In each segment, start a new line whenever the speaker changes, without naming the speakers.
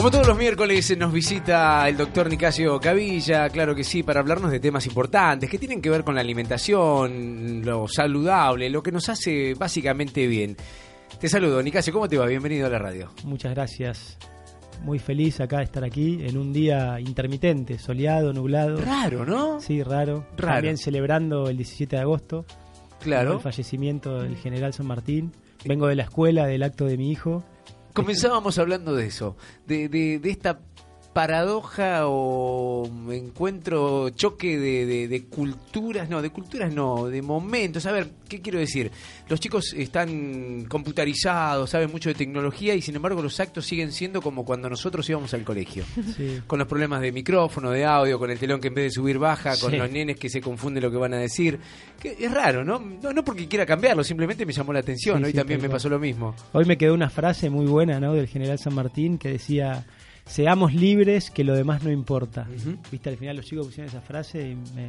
Como todos los miércoles nos visita el doctor Nicasio Cavilla, claro que sí, para hablarnos de temas importantes que tienen que ver con la alimentación, lo saludable, lo que nos hace básicamente bien. Te saludo, Nicasio, ¿cómo te va? Bienvenido a la radio.
Muchas gracias. Muy feliz acá de estar aquí en un día intermitente, soleado, nublado.
Raro, ¿no?
Sí, raro.
Raro.
También celebrando el 17 de agosto,
Claro.
el fallecimiento del general San Martín. Vengo de la escuela, del acto de mi hijo.
Comenzábamos hablando de eso, de, de, de esta paradoja o encuentro, choque de, de- de culturas, no, de culturas no, de momentos. A ver, ¿qué quiero decir? Los chicos están computarizados, saben mucho de tecnología y sin embargo los actos siguen siendo como cuando nosotros íbamos al colegio.
Sí.
Con los problemas de micrófono, de audio, con el telón que en vez de subir baja, con
Sí.
los nenes que se confunde lo que van a decir. Que es raro, ¿no? ¿no? No porque quiera cambiarlo, simplemente me llamó la atención.
Sí,
Hoy también me pasó lo mismo.
Hoy me quedó una frase muy buena ¿no? del general San Martín que decía, seamos libres, que lo demás no importa. Viste, al final los chicos pusieron esa frase y me,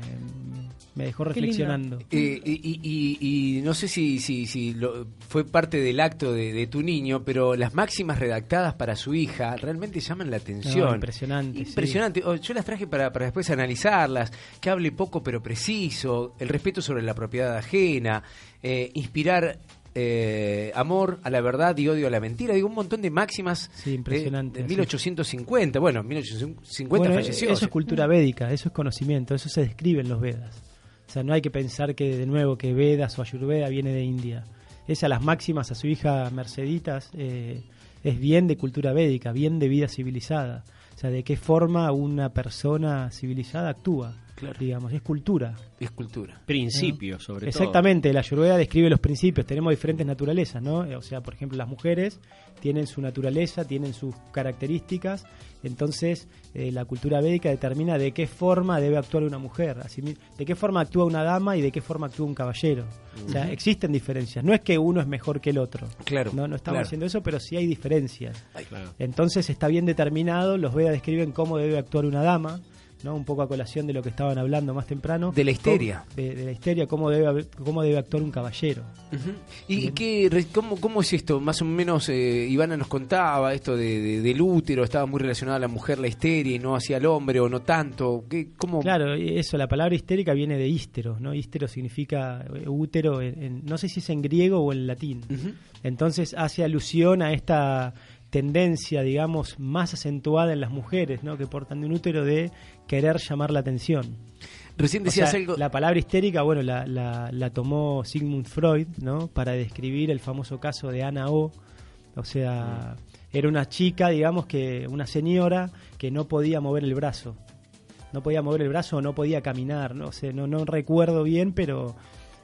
me dejó reflexionando.
Eh, y, y- y- y no sé si, si, si lo- fue parte del acto de, de tu niño, pero las máximas redactadas para su hija realmente llaman la atención.
No, impresionante, sí.
Impresionante. Oh, Yo las traje para, para después analizarlas. Que hable poco pero preciso, el respeto sobre la propiedad ajena, eh, inspirar eh, amor a la verdad y odio a la mentira. Digo, un montón de máximas
Sí,
de-
impresionante,
de,
sí.
1850. Bueno, 1850
Bueno,
falleció.
Eso es cultura védica, eso es conocimiento, eso se describe en los Vedas. O sea, no hay que pensar que de nuevo que Vedas o Ayurveda viene de India. Esa las máximas a su hija Merceditas eh, es bien de cultura védica, bien de vida civilizada. O sea, de qué forma una persona civilizada actúa.
Claro.
Digamos, es cultura.
Es cultura.
Principios, sobre
Exactamente, la Ayurveda describe los principios. Tenemos diferentes naturalezas, ¿no? O sea, por ejemplo, las mujeres tienen su naturaleza, tienen sus características. Entonces, eh, la cultura védica determina de qué forma debe actuar una mujer, así de qué forma actúa una dama y de qué forma actúa un caballero. O sea, existen diferencias. No es que uno es mejor que el otro.
Claro,
No, no estamos
claro.
diciendo eso, pero sí hay diferencias.
Claro.
Entonces está bien determinado, los Vedas describen cómo debe actuar una dama, ¿no? Un poco a colación de lo que estaban hablando más temprano.
De la histeria.
Cómo- De, de la histeria, cómo debe, cómo debe actuar un caballero.
¿Y qué, cómo, cómo es esto? Más o menos, eh, Ivana nos contaba esto de, de- del útero, estaba muy relacionada a la mujer, la histeria, y no hacia el hombre, o no tanto. ¿Qué, cómo?
Claro, eso, la palabra histérica viene de ístero, ¿no? Ístero significa eh, útero, en- en- no sé si es en griego o en latín. Entonces hace alusión a esta tendencia, digamos, más acentuada en las mujeres, ¿no? Que portan de un útero de querer llamar la atención.
Recién
O
decías
sea,
algo.
La palabra histérica, bueno, la, la- la tomó Sigmund Freud, ¿no? Para describir el famoso caso de Ana O. O sea, era una chica, digamos que una señora que no podía mover el brazo. No podía mover el brazo o no podía caminar, no sé, no, no recuerdo bien, pero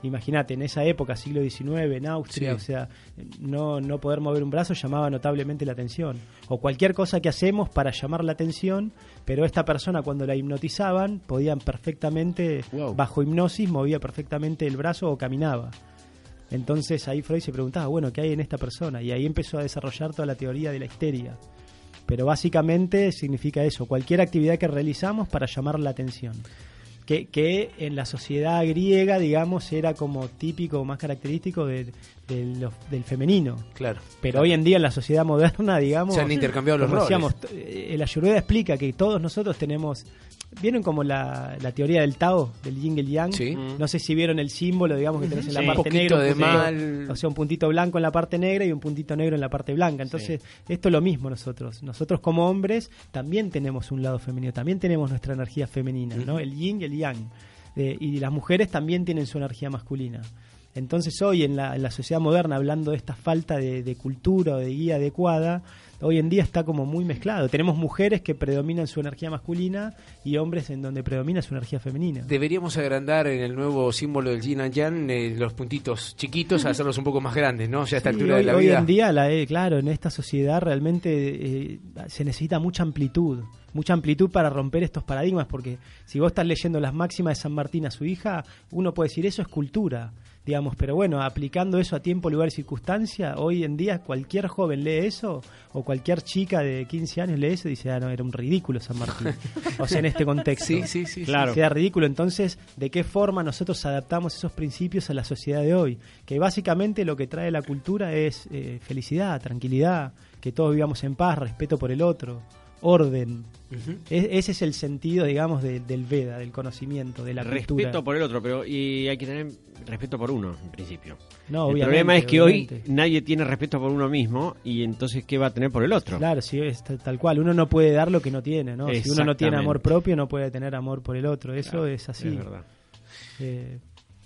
imagínate, en esa época, siglo XIX, en Austria,
Sí.
o sea, no, no poder mover un brazo llamaba notablemente la atención. O cualquier cosa que hacemos para llamar la atención, pero esta persona cuando la hipnotizaban podían perfectamente,
Wow.
bajo hipnosis, movía perfectamente el brazo o caminaba. Entonces ahí Freud se preguntaba, bueno, ¿qué hay en esta persona? Y ahí empezó a desarrollar toda la teoría de la histeria. Pero básicamente significa eso, cualquier actividad que realizamos para llamar la atención. Que, que en la sociedad griega, digamos, era como típico, más característico de- del femenino.
Claro.
Pero hoy en día en la sociedad moderna, digamos,
Se han intercambiado los roles.
decíamos, eh, el Ayurveda explica que todos nosotros tenemos, vieron como la, la teoría del Tao, del Yin y el Yang.
Sí.
No sé si vieron el símbolo, digamos que tenés en la
Sí.
parte
Un
negra, un
de
puntito-
mal.
o sea, un puntito blanco en la parte negra y un puntito negro en la parte blanca. Entonces, esto es lo mismo nosotros. Nosotros como hombres también tenemos un lado femenino, también tenemos nuestra energía femenina, ¿no? El Yin y el Yang. Eh, y las mujeres también tienen su energía masculina. Entonces hoy en la, en la sociedad moderna, hablando de esta falta de, de cultura o de guía adecuada, hoy en día está como muy mezclado. Tenemos mujeres que predominan su energía masculina y hombres en donde predomina su energía femenina.
Deberíamos agrandar en el nuevo símbolo del yin and yang eh, los puntitos chiquitos, hacerlos un poco más grandes, ¿no? Ya a esta
Sí,
altura
hoy,
de la
hoy
vida.
en día, la, eh, claro, en esta sociedad realmente eh, se necesita mucha amplitud, mucha amplitud para romper estos paradigmas, porque si vos estás leyendo las máximas de San Martín a su hija, uno puede decir eso es cultura. Digamos, pero bueno, aplicando eso a tiempo, lugar y circunstancia, hoy en día cualquier joven lee eso o cualquier chica de 15 años lee eso y dice, ah, no, era un ridículo San Martín. o sea, en este contexto.
Sí, sí, sí.
Claro. Queda ridículo. Entonces, ¿de qué forma nosotros adaptamos esos principios a la sociedad de hoy? Que básicamente lo que trae la cultura es eh, felicidad, tranquilidad, que todos vivamos en paz, respeto por el otro, orden. ese es el sentido, digamos, del Veda, del conocimiento, de la
respeto
Respeto
por el otro, pero y hay que tener respeto por uno, en principio.
No,
el problema es que hoy nadie tiene respeto por uno mismo y entonces ¿qué va a tener por el otro?
Claro, sí, es tal cual. Uno no puede dar lo que no tiene, ¿no? Si uno no tiene amor propio, no puede tener amor por el otro. Eso es así.
Es verdad.
Eh,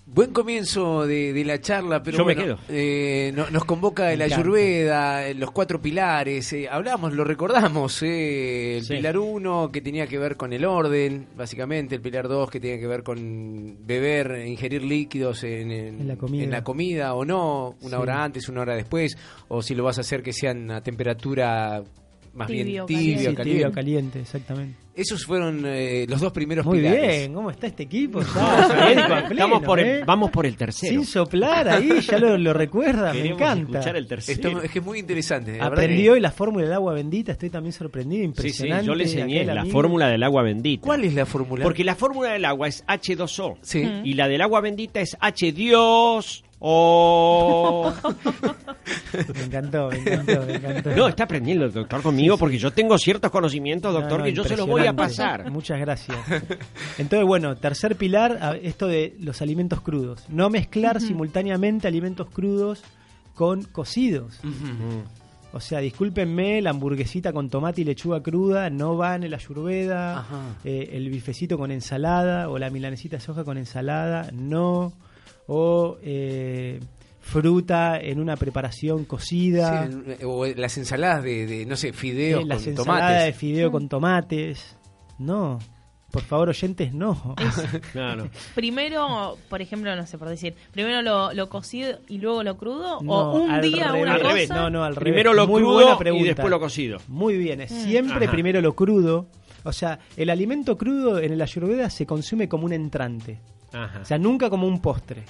Buen comienzo de, la charla, pero bueno, eh, nos convoca el Ayurveda, los cuatro pilares. Eh, hablamos, lo recordamos, eh, el pilar uno que tenía que ver con el orden, básicamente, el pilar dos que tenía que ver con beber, ingerir líquidos en,
la, comida.
o no, una hora antes, una hora después, o si lo vas a hacer que sean a temperatura más bien tibio, caliente.
tibio, caliente, exactamente.
Esos fueron eh, los dos primeros
Muy
pilares.
bien, ¿cómo está este equipo?
Estamos por
¿eh?
vamos por el tercero.
Sin soplar ahí, ya lo, recuerda, me encanta.
el tercero.
es que es muy interesante.
Aprendió hoy la fórmula del agua bendita, estoy también sorprendido, impresionante.
Sí, sí, yo le enseñé la fórmula del agua bendita.
¿Cuál es la fórmula?
Porque la fórmula del agua es H2O. Sí. Y la del agua bendita es H Dios. Oh.
me encantó, me encantó, me encantó.
No, está aprendiendo el doctor conmigo porque yo tengo ciertos conocimientos, doctor, que yo se los voy a pasar.
Muchas gracias. Entonces, bueno, tercer pilar, esto de los alimentos crudos. No mezclar simultáneamente alimentos crudos con cocidos. O sea, discúlpenme, la hamburguesita con tomate y lechuga cruda no va en el ayurveda, eh, el bifecito con ensalada o la milanesita de soja con ensalada, no o eh, fruta en una preparación cocida.
o las ensaladas de, no sé, fideos
eh, las ensaladas de fideo con tomates. No, por favor, oyentes, no.
Primero, por ejemplo, no sé, por decir, primero lo, cocido y luego lo crudo, o un día una
al
Revés.
No, no, al revés. Primero lo crudo y después lo cocido.
Muy bien, es mm. siempre primero lo crudo. O sea, el alimento crudo en el ayurveda se consume como un entrante. O sea, nunca como un postre.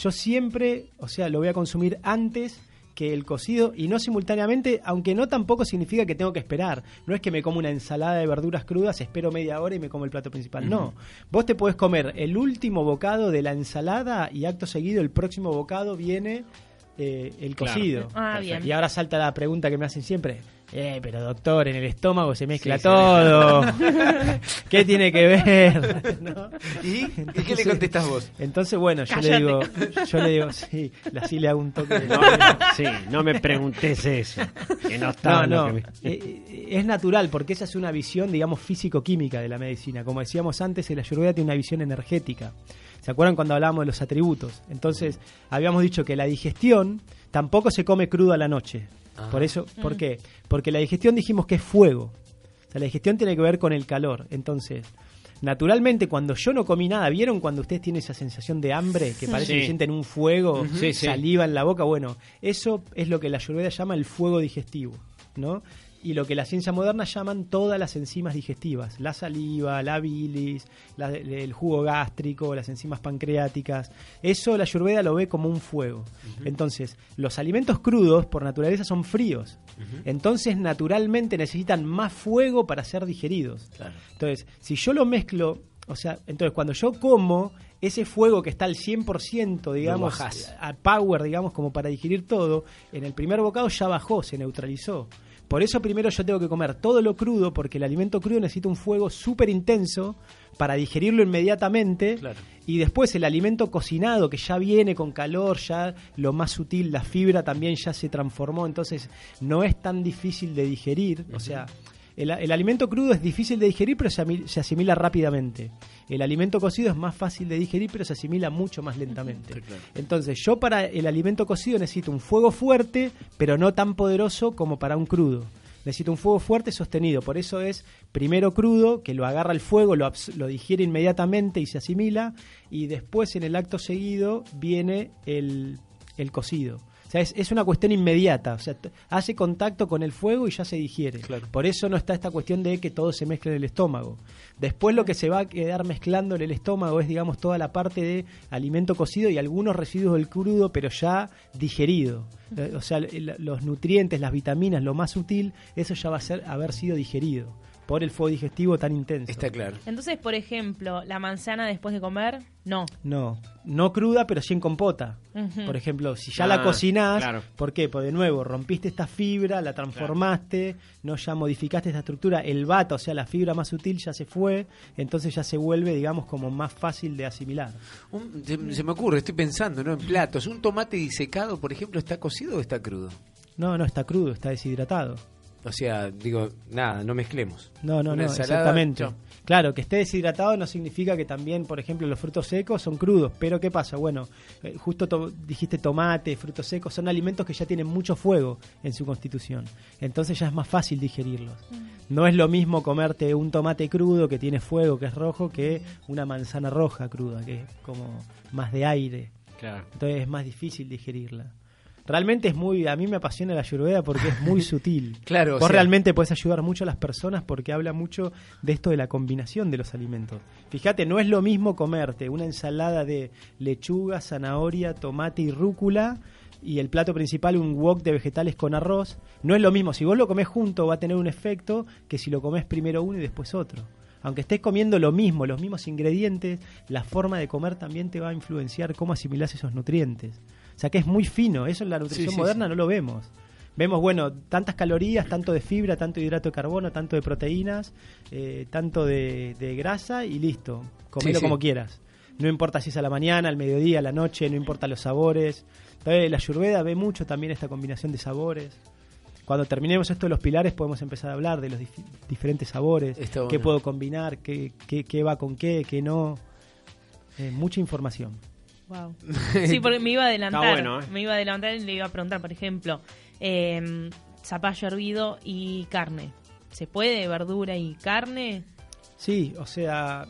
Yo siempre, o sea, lo voy a consumir antes que el cocido y no simultáneamente, aunque no tampoco significa que tengo que esperar. No es que me como una ensalada de verduras crudas, espero media hora y me como el plato principal. No, vos te puedes comer el último bocado de la ensalada y acto seguido el próximo bocado viene eh, el cocido.
Ah,
y ahora salta la pregunta que me hacen siempre. Eh, pero doctor, en el estómago se mezcla todo. ¿Qué tiene que ver?
¿Y? qué le contestas vos?
Entonces, bueno, yo le digo, yo le digo, sí, así le hago un toque. De...
No, sí, no me preguntes eso. Que no está.
No, no. Eh, eh, es natural, porque esa es una visión, digamos, físico-química de la medicina. Como decíamos antes, el ayurveda tiene una visión energética. ¿Se acuerdan cuando hablábamos de los atributos? Entonces, habíamos dicho que la digestión tampoco se come crudo a la noche. Por eso, ¿por qué? Porque la digestión dijimos que es fuego. O sea, la digestión tiene que ver con el calor. Entonces, naturalmente, cuando yo no comí nada, ¿vieron cuando ustedes tienen esa sensación de hambre que parece que sienten un fuego, saliva en la boca? Bueno, eso es lo que la ayurveda llama el fuego digestivo, ¿no? Y lo que la ciencia moderna llaman todas las enzimas digestivas, la saliva, la bilis, el jugo gástrico, las enzimas pancreáticas. Eso la ayurveda lo ve como un fuego. Entonces, los alimentos crudos por naturaleza son fríos. Entonces, naturalmente necesitan más fuego para ser digeridos. Entonces, si yo lo mezclo, o sea, entonces cuando yo como, ese fuego que está al 100%, digamos, a power, digamos, como para digerir todo, en el primer bocado ya bajó, se neutralizó. Por eso primero yo tengo que comer todo lo crudo, porque el alimento crudo necesita un fuego súper intenso para digerirlo inmediatamente. Y después el alimento cocinado, que ya viene con calor, ya lo más sutil, la fibra también ya se transformó, entonces no es tan difícil de digerir. O sea, el, alimento crudo es difícil de digerir, pero se, asimila rápidamente. El alimento cocido es más fácil de digerir, pero se asimila mucho más lentamente. Entonces, yo para el alimento cocido necesito un fuego fuerte, pero no tan poderoso como para un crudo. Necesito un fuego fuerte sostenido. Por eso es primero crudo, que lo agarra el fuego, lo, lo digiere inmediatamente y se asimila. Y después, en el acto seguido, viene el, el cocido. O sea, es, una cuestión inmediata. O sea, hace contacto con el fuego y ya se digiere. Por eso no está esta cuestión de que todo se mezcle en el estómago. Después lo que se va a quedar mezclando en el estómago es, digamos, toda la parte de alimento cocido y algunos residuos del crudo, pero ya digerido. Eh, o sea, los nutrientes, las vitaminas, lo más sutil, eso ya va a ser haber sido digerido por el fuego digestivo tan intenso.
Está claro.
Entonces, por ejemplo, la manzana después de comer, no.
No, no cruda, pero sí en compota. Por ejemplo, si ya la ah, cocinás, ¿por qué? Pues de nuevo, rompiste esta fibra, la transformaste, no ya modificaste esta estructura, el vato, o sea, la fibra más sutil ya se fue, entonces ya se vuelve, digamos, como más fácil de asimilar.
se, me ocurre, estoy pensando, ¿no? En platos, ¿un tomate disecado, por ejemplo, está cocido o está crudo?
No, no, está crudo, está deshidratado.
O sea, digo, nada, no mezclemos.
No, no, no, exactamente. Claro, que esté deshidratado no significa que también, por ejemplo, los frutos secos son crudos. Pero ¿qué pasa? Bueno, eh, justo dijiste tomate, frutos secos, son alimentos que ya tienen mucho fuego en su constitución. Entonces ya es más fácil digerirlos. Mm. No es lo mismo comerte un tomate crudo que tiene fuego, que es rojo, que una manzana roja cruda, que es como más de aire. Claro. Entonces es más difícil digerirla realmente es muy, a mí me apasiona la ayurveda porque es muy sutil.
Claro.
Vos realmente puedes ayudar mucho a las personas porque habla mucho de esto de la combinación de los alimentos. Fíjate, no es lo mismo comerte una ensalada de lechuga, zanahoria, tomate y rúcula y el plato principal un wok de vegetales con arroz. No es lo mismo, si vos lo comés junto va a tener un efecto que si lo comés primero uno y después otro. Aunque estés comiendo lo mismo, los mismos ingredientes, la forma de comer también te va a influenciar cómo asimilás esos nutrientes. O sea que es muy fino, eso en la nutrición moderna no lo vemos. Vemos, bueno, tantas calorías, tanto de fibra, tanto de hidrato de carbono, tanto de proteínas, eh, tanto de, grasa y listo. Comelo como quieras. No importa si es a la mañana, al mediodía, a la noche, no importa los sabores. Entonces, la ayurveda ve mucho también esta combinación de sabores. Cuando terminemos esto de los pilares podemos empezar a hablar de los diferentes sabores, qué puedo combinar, qué, qué, va con qué, qué no. Eh, mucha información.
Sí, porque me iba a adelantar. ¿eh? Me iba a adelantar y le iba a preguntar, por ejemplo, eh, zapallo hervido y carne. ¿Se puede verdura y carne?
Sí, o sea,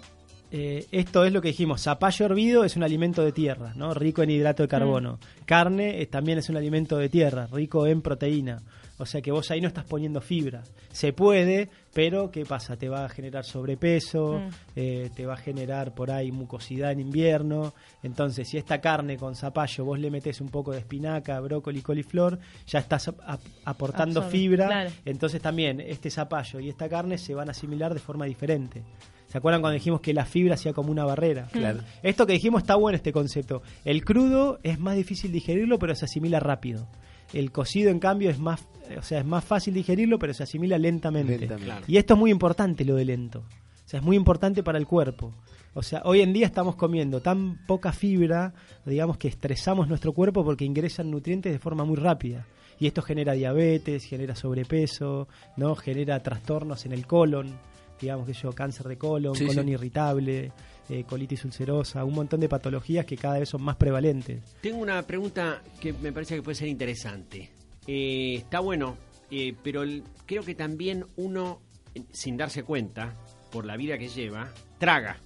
eh, esto es lo que dijimos. Zapallo hervido es un alimento de tierra, ¿no? Rico en hidrato de carbono. Mm. Carne también es un alimento de tierra, rico en proteína. O sea que vos ahí no estás poniendo fibra. Se puede, pero ¿qué pasa? Te va a generar sobrepeso, mm. eh, te va a generar por ahí mucosidad en invierno. Entonces, si esta carne con zapallo vos le metes un poco de espinaca, brócoli, coliflor, ya estás aportando fibra. Entonces también este zapallo y esta carne se van a asimilar de forma diferente. ¿Se acuerdan cuando dijimos que la fibra hacía como una barrera? Claro. Esto que dijimos está bueno este concepto. El crudo es más difícil digerirlo, pero se asimila rápido. El cocido, en cambio, es más o sea, es más fácil digerirlo, pero se asimila lentamente. Y esto es muy importante, lo de lento. O sea, es muy importante para el cuerpo. O sea, hoy en día estamos comiendo tan poca fibra, digamos que estresamos nuestro cuerpo porque ingresan nutrientes de forma muy rápida. Y esto genera diabetes, genera sobrepeso, ¿no? Genera trastornos en el colon, digamos que yo, cáncer de colon, colon irritable, eh, colitis ulcerosa, un montón de patologías que cada vez son más prevalentes.
Tengo una pregunta que me parece que puede ser interesante. Eh, está bueno, eh, pero creo que también uno, sin darse cuenta, por la vida que lleva, traga.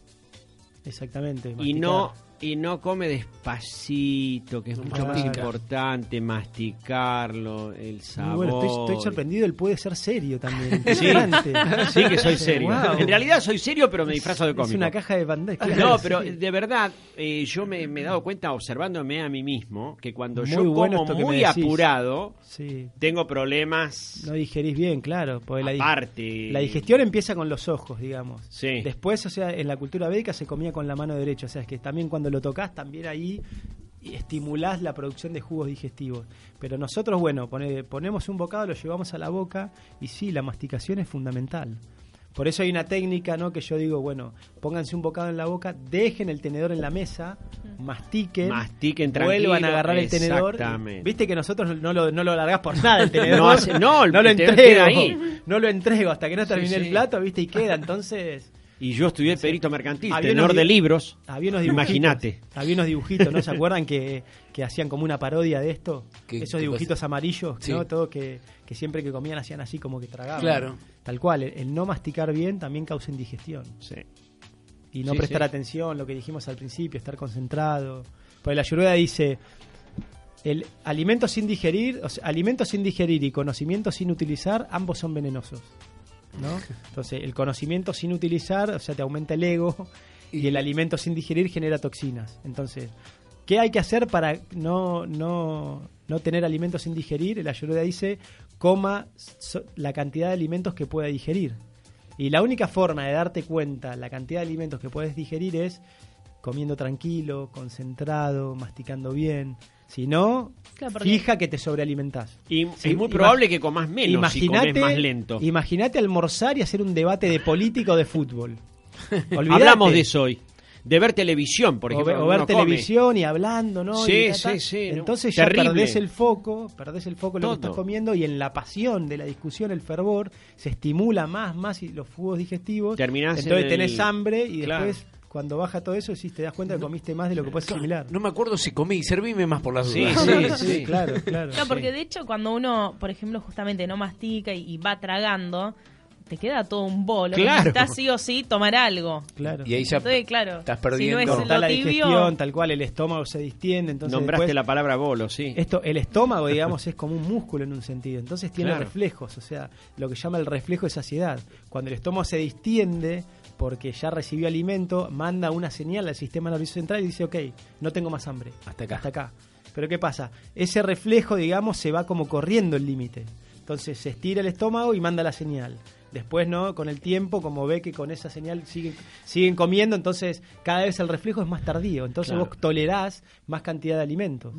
Exactamente.
Y no y no come despacito, que es mucho más importante, masticarlo, el sabor.
bueno, estoy, sorprendido, él puede ser serio también.
Sí, sí que soy serio. En realidad soy serio, pero me disfrazo de cómico.
Es una caja de bandeja.
No, pero de verdad, eh, yo me, he dado cuenta observándome a mí mismo que cuando yo como muy apurado, tengo problemas.
No digerís bien, claro.
Porque aparte.
La, digestión empieza con los ojos, digamos. Sí. Después, o sea, en la cultura védica se comía con la mano derecha. O sea, es que también cuando lo tocas, también ahí estimulás la producción de jugos digestivos. Pero nosotros, bueno, ponemos un bocado, lo llevamos a la boca y sí, la masticación es fundamental. Por eso hay una técnica, ¿no? Que yo digo, bueno, pónganse un bocado en la boca, dejen el tenedor en la mesa, mastiquen,
mastiquen
vuelvan a agarrar el tenedor. Viste que nosotros no lo, no lo largás por nada el tenedor.
no, no, lo entrego.
Ahí. No lo entrego hasta que no termine el plato, viste, y queda. Entonces,
y yo estudié perito mercantil, tenor de libros. Imagínate.
Había unos dibujitos, ¿no? ¿Se acuerdan que, hacían como una parodia de esto? Esos dibujitos amarillos, ¿no? Todo que, siempre que comían hacían así como que tragaban.
Claro.
Tal cual, el, no masticar bien también causa indigestión. Sí. Y no prestar atención, lo que dijimos al principio, estar concentrado. Pues la ayurveda dice, el alimento sin digerir, o sea, alimentos sin digerir y conocimiento sin utilizar, ambos son venenosos. ¿No? Entonces, el conocimiento sin utilizar, o sea, te aumenta el ego, y el alimento sin digerir genera toxinas. Entonces, ¿qué hay que hacer para no, no, no tener alimentos sin digerir? La ayuda dice, coma la cantidad de alimentos que pueda digerir. Y la única forma de darte cuenta la cantidad de alimentos que puedes digerir es comiendo tranquilo, concentrado, masticando bien. Si no, fija que te sobrealimentás.
Y es muy probable que comas menos si comes más lento.
Imagínate almorzar y hacer un debate de política o de fútbol.
Hablamos de eso hoy. De ver televisión, por ejemplo.
O ver, televisión y hablando, ¿no?
Sí, sí, sí.
Entonces ya perdés el foco, perdés el foco de lo que estás comiendo y en la pasión de la discusión, el fervor, se estimula más, más los fugos digestivos.
Terminás
entonces tenés hambre y después cuando baja todo eso, sí te das cuenta que comiste más de lo que puedes asimilar.
No me acuerdo si comí, servime más por las
dudas. Sí, sí,
sí, claro, claro.
No, porque de hecho cuando uno, por ejemplo, justamente no mastica y, va tragando, te queda todo un bolo.
Claro.
Estás sí o sí tomar algo.
Claro.
Y ahí ya
claro,
estás perdiendo.
Si no es la digestión, tal cual, el estómago se distiende. Entonces
Nombraste la palabra bolo, sí.
Esto, el estómago, digamos, es como un músculo en un sentido. Entonces tiene reflejos, o sea, lo que llama el reflejo de saciedad. Cuando el estómago se distiende, porque ya recibió alimento, manda una señal al sistema nervioso central y dice, ok, no tengo más hambre.
Hasta acá.
Hasta acá. Pero ¿qué pasa? Ese reflejo, digamos, se va como corriendo el límite. Entonces se estira el estómago y manda la señal. Después, ¿no? Con el tiempo, como ve que con esa señal siguen, siguen comiendo, entonces cada vez el reflejo es más tardío. Entonces vos tolerás más cantidad de alimento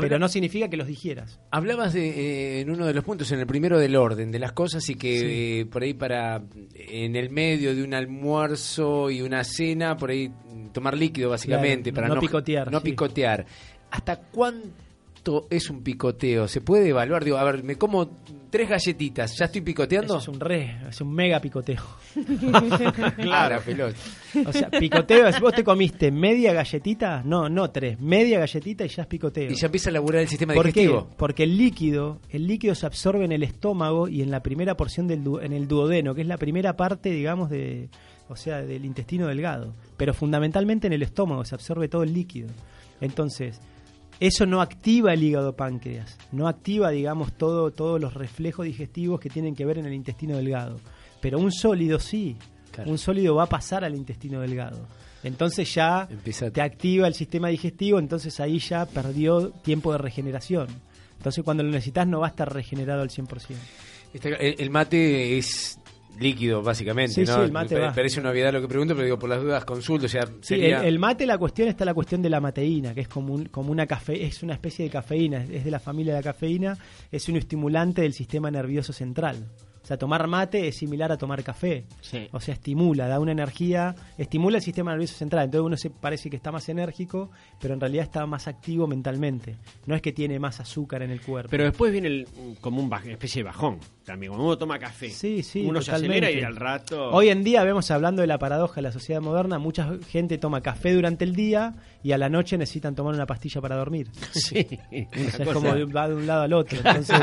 pero no significa que los digieras.
Hablabas de, eh, en uno de los puntos, en el primero del orden de las cosas y que eh, por ahí para en el medio de un almuerzo y una cena, por ahí tomar líquido básicamente para
no, picotear.
No picotear. ¿Hasta cuánto es un picoteo? ¿Se puede evaluar? Digo, a ver, me como tres galletitas, ¿ya estoy picoteando?
es un re, es un mega picoteo.
claro, pelota.
O sea, picoteo, si vos te comiste media galletita, no, no tres, media galletita y ya es picoteo.
Y ya empieza a laburar el sistema
¿Por
digestivo.
Qué? Porque el líquido, el líquido se absorbe en el estómago y en la primera porción del en el duodeno, que es la primera parte, digamos, de o sea, del intestino delgado, pero fundamentalmente en el estómago se absorbe todo el líquido. Entonces, eso no activa el hígado páncreas, no activa, digamos, todo, todos los reflejos digestivos que tienen que ver en el intestino delgado. Pero un sólido sí, un sólido va a pasar al intestino delgado. Entonces ya te activa el sistema digestivo, entonces ahí ya perdió tiempo de regeneración. Entonces cuando lo necesitas no va a estar regenerado al 100%.
el mate es líquido, básicamente. ¿no?
el mate
me Parece una obviedad lo que pregunto, pero digo, por las dudas consulto. O sea,
el, mate, la cuestión está la cuestión de la mateína, que es como, como una cafe, es una especie de cafeína, es de la familia de la cafeína, es un estimulante del sistema nervioso central. O sea, tomar mate es similar a tomar café. O sea, estimula, da una energía, estimula el sistema nervioso central. Entonces uno se parece que está más enérgico, pero en realidad está más activo mentalmente. No es que tiene más azúcar en el cuerpo.
Pero después viene el, como una especie de bajón también. Cuando uno toma café,
sí, sí,
uno se acelera y al rato...
Hoy en día vemos hablando de la paradoja de la sociedad moderna, mucha gente toma café durante el día y a la noche necesitan tomar una pastilla para dormir.
Sí,
es como va de un lado al otro. Entonces,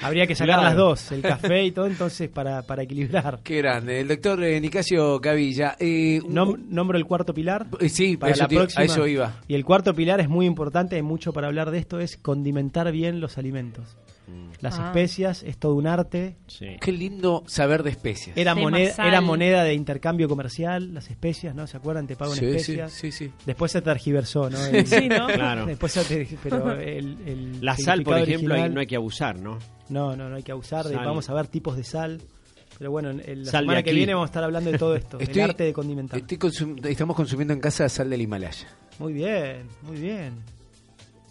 habría que sacar las dos, el café y todo, entonces para, para equilibrar.
Qué grande. El doctor eh, Nicasio Cavilla. Eh,
nombro el cuarto pilar.
Eh, sí, para la próxima. a eso iba.
Y el cuarto pilar es muy importante, hay mucho para hablar de esto, es condimentar bien los alimentos. Mm. Las ah. especias es todo un arte.
Qué lindo saber de especias.
Era moneda, era moneda de intercambio comercial, las especias, ¿no? ¿Se acuerdan? Te pago en especias.
Sí, sí,
Después se tergiversó, ¿no?
sí, ¿no?
Claro.
Después se, pero el,
la sal, por ejemplo, no hay que abusar, ¿no?
No, no, no hay que abusar. vamos a ver tipos de sal. Pero bueno, la semana que viene vamos a estar hablando de todo esto, el arte de condimentar.
estamos consumiendo en casa sal del Himalaya.
Muy bien, muy bien.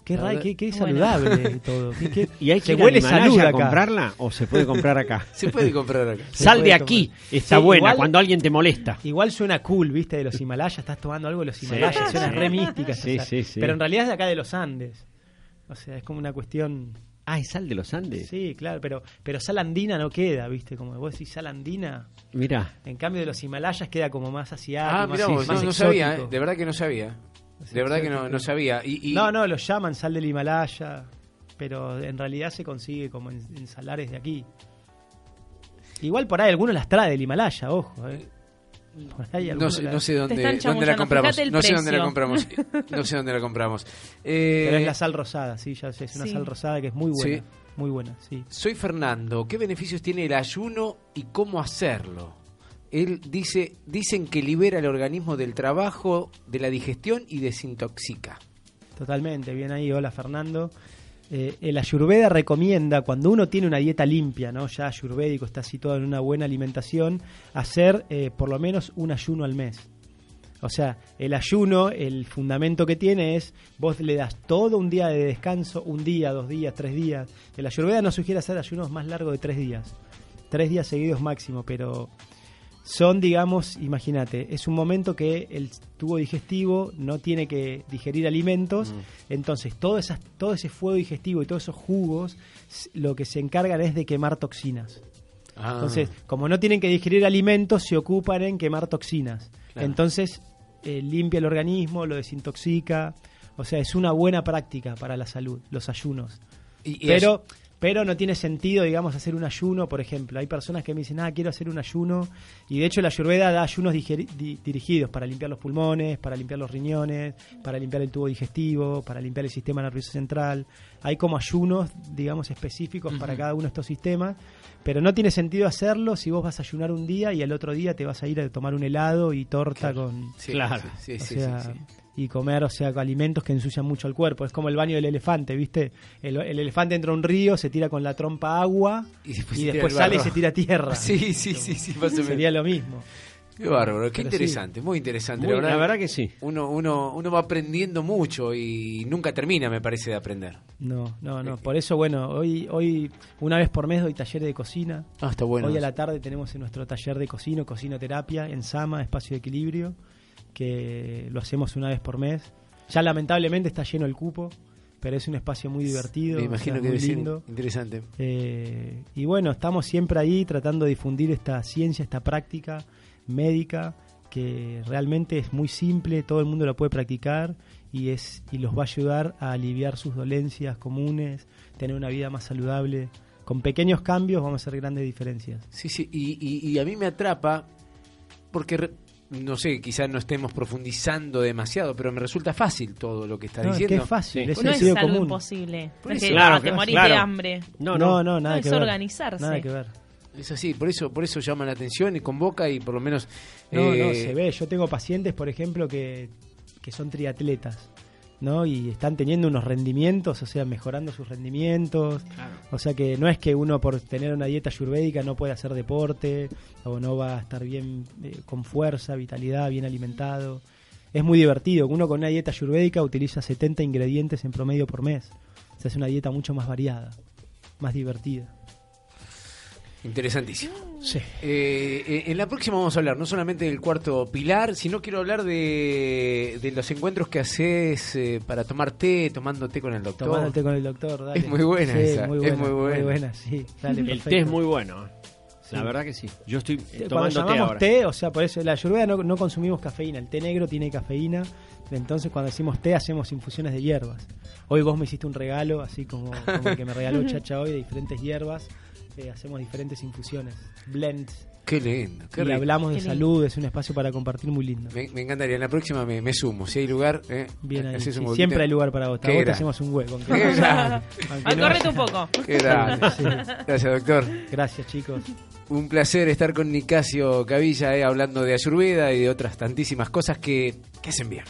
Qué, qué, qué saludable todo.
¿Y hay que huele salud a comprarla o se puede comprar acá?
se puede comprar acá.
Sal de aquí, está buena cuando alguien te molesta.
Igual suena cool, viste, de los Himalayas, estás tomando algo de los Himalayas, suena re mística.
Sí, sí,
Pero en realidad es de acá de los Andes. O sea, es como una cuestión...
Ah, es sal de los Andes.
Sí, claro, pero, pero sal andina no queda, ¿viste? Como vos decís, sal andina.
Mira.
En cambio de los Himalayas queda como más asiático.
Ah, mira, no, sabía, ¿eh? de verdad que no sabía. De verdad que no, no sabía. Y,
No, no, lo llaman sal del Himalaya, pero en realidad se consigue como en, salares de aquí. Igual por ahí alguno las trae del Himalaya, ojo. Eh.
no, sé, no sé dónde, dónde la compramos. No sé dónde la compramos. No sé dónde la compramos.
Pero es la sal rosada, sí, ya sé. Es una sal rosada que es muy buena. Muy buena, sí.
Soy Fernando. ¿Qué beneficios tiene el ayuno y cómo hacerlo? Él dice, dicen que libera el organismo del trabajo, de la digestión y desintoxica.
Totalmente, bien ahí. Hola Fernando. Eh, el ayurveda recomienda, cuando uno tiene una dieta limpia, ¿no? ya ayurvédico, está situado en una buena alimentación, hacer eh, por lo menos un ayuno al mes. O sea, el ayuno, el fundamento que tiene es, vos le das todo un día de descanso, un día, dos días, tres días. El ayurveda no sugiere hacer ayunos más largos de tres días. Tres días seguidos máximo, pero son, digamos, imagínate, es un momento que el tubo digestivo no tiene que digerir alimentos, mm. entonces todo, esas, todo ese fuego digestivo y todos esos jugos lo que se encargan es de quemar toxinas. Ah. Entonces, como no tienen que digerir alimentos, se ocupan en quemar toxinas. Entonces, eh, limpia el organismo, lo desintoxica. O sea, es una buena práctica para la salud, los ayunos. Pero pero no tiene sentido, digamos, hacer un ayuno, por ejemplo. Hay personas que me dicen, ah, quiero hacer un ayuno, y de hecho la ayurveda da ayunos dirigidos para limpiar los pulmones, para limpiar los riñones, para limpiar el tubo digestivo, para limpiar el sistema nervioso central. Hay como ayunos, digamos, específicos para cada uno de estos sistemas, pero no tiene sentido hacerlo si vos vas a ayunar un día y al otro día te vas a ir a tomar un helado y torta con...
claro, sí, sí, sí
y comer, o sea, alimentos que ensucian mucho el cuerpo. Es como el baño del elefante, ¿viste? El, elefante entra a un río, se tira con la trompa agua y después, sale y se tira a tierra.
Sí, sí, sí, sí,
Sería lo mismo.
Qué bárbaro, qué interesante, muy interesante.
la, verdad, que sí.
Uno, uno, uno va aprendiendo mucho y nunca termina, me parece, de aprender.
No, no, no. Por eso, bueno, hoy, hoy una vez por mes doy talleres de cocina.
Ah, está bueno.
Hoy a la tarde tenemos en nuestro taller de cocina, cocinoterapia, en Sama, Espacio de Equilibrio que lo hacemos una vez por mes. Ya lamentablemente está lleno el cupo, pero es un espacio muy divertido.
Me imagino que es lindo. interesante.
Eh, y bueno, estamos siempre ahí tratando de difundir esta ciencia, esta práctica médica que realmente es muy simple, todo el mundo lo puede practicar y es y los va a ayudar a aliviar sus dolencias comunes, tener una vida más saludable. Con pequeños cambios vamos a hacer grandes diferencias.
Sí, sí, y, y a mí me atrapa porque no sé, quizás no estemos profundizando demasiado, pero me resulta fácil todo lo que está diciendo.
Es que es fácil, es
no es algo común. imposible. claro, te morís de hambre.
No, no, no, nada
es organizarse.
Nada que ver.
Es así, por eso, por eso llama la atención y convoca y por lo menos.
No, no, eh, se ve. Yo tengo pacientes, por ejemplo, que, que son triatletas ¿no? Y están teniendo unos rendimientos, o sea, mejorando sus rendimientos. O sea que no es que uno por tener una dieta ayurvédica no puede hacer deporte o no va a estar bien eh, con fuerza, vitalidad, bien alimentado. Es muy divertido. Uno con una dieta ayurvédica utiliza 70 ingredientes en promedio por mes. O sea, es una dieta mucho más variada, más divertida.
Interesantísimo. Sí. Eh, eh, en la próxima vamos a hablar no solamente del cuarto pilar, sino quiero hablar de, de los encuentros que haces eh, para tomar té, tomando té con el doctor.
Tomando té con el doctor, dale.
Es muy buena esa. Muy buena, es muy buena. Muy buena
sí.
el té es muy bueno. La verdad que sí. Yo estoy tomando
té
ahora.
té, o sea, por eso la ayurveda no, no consumimos cafeína. El té negro tiene cafeína. Entonces, cuando decimos té, hacemos infusiones de hierbas. Hoy vos me hiciste un regalo, así como, como el que me regaló Chacha hoy, de diferentes hierbas eh, hacemos diferentes infusiones, blends.
Qué lindo.
y hablamos de salud, es un espacio para compartir muy lindo.
Me, encantaría, en la próxima me, sumo. Si hay lugar,
eh, Bien ahí, siempre hay lugar para vos. A vos te hacemos un hueco.
Acórrete un poco.
Qué Gracias, doctor.
Gracias, chicos.
Un placer estar con Nicasio Cavilla eh, hablando de Ayurveda y de otras tantísimas cosas que, que hacen bien.